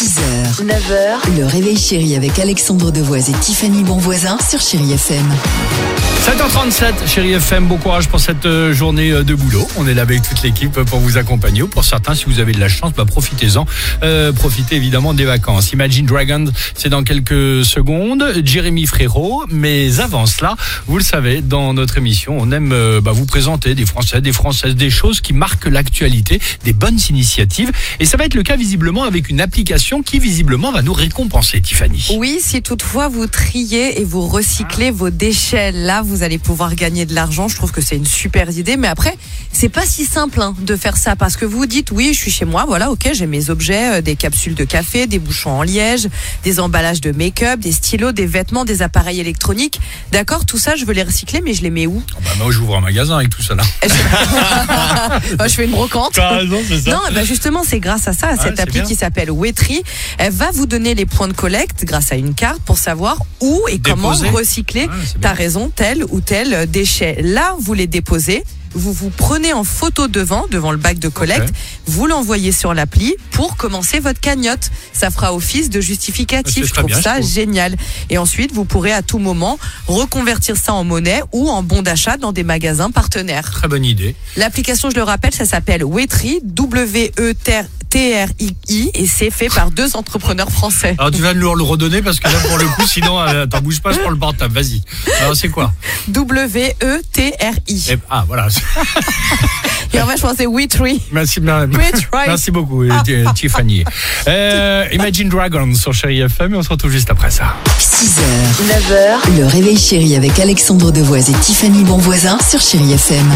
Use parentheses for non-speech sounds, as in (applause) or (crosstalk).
6h, 9h, le réveil chéri avec Alexandre Devoise et Tiffany Bonvoisin sur Chéri FM. 7h37, chérie FM, bon courage pour cette euh, journée euh, de boulot. On est là avec toute l'équipe pour vous accompagner. Pour certains, si vous avez de la chance, bah, profitez-en. Euh, profitez évidemment des vacances. Imagine Dragons, c'est dans quelques secondes. Jérémy Frérot. Mais avant cela, vous le savez, dans notre émission, on aime bah, vous présenter des Français, des Françaises, des choses qui marquent l'actualité, des bonnes initiatives. Et ça va être le cas visiblement avec une application qui visiblement va nous récompenser, Tiffany. Oui, si toutefois vous triez et vous recyclez vos déchets, là vous allez pouvoir gagner de l'argent. Je trouve que c'est une super idée. Mais après, c'est pas si simple hein, de faire ça parce que vous dites oui, je suis chez moi, voilà, ok, j'ai mes objets, euh, des capsules de café, des bouchons en liège, des emballages de make-up, des stylos, des vêtements, des appareils électroniques. D'accord, tout ça, je veux les recycler, mais je les mets où? Oh, bah, moi, j'ouvre un magasin avec tout ça là. (laughs) Moi, (laughs) Je fais une brocante. Raison, ça. Non, ben justement, c'est grâce à ça, à cette appli bien. qui s'appelle Wetry. Elle va vous donner les points de collecte grâce à une carte pour savoir où et comment recycler, Ah, bien. raison, tel ou tel déchet. Là, vous les déposez. Vous vous prenez en photo devant, devant le bac de collecte, vous l'envoyez sur l'appli pour commencer votre cagnotte. Ça fera office de C'est justificatif. Je trouve bien, ça je trouve. génial. Et ensuite, vous pourrez à tout moment reconvertir ça en monnaie ou en bon d'achat dans des magasins partenaires. Très bonne idée. L'application, je le rappelle, ça s'appelle Wetry, W-E-T-R-I-I, et c'est fait par deux entrepreneurs français. Alors tu vas nous le redonner parce que là pour le coup sinon euh, t'en bouges pas sur le portable. Vas-y. Alors c'est quoi W-E-T-R-I. Eh, Ah voilà. Et en fait, je pensais Wetry. Merci, mer- Wetry. merci beaucoup euh, Ti- Tiffany. Euh, Imagine Dragons sur Chéri FM et on se retrouve juste après ça. 6h, 9h, le réveil chéri avec Alexandre Devoise et Tiffany Bonvoisin sur Chéri FM.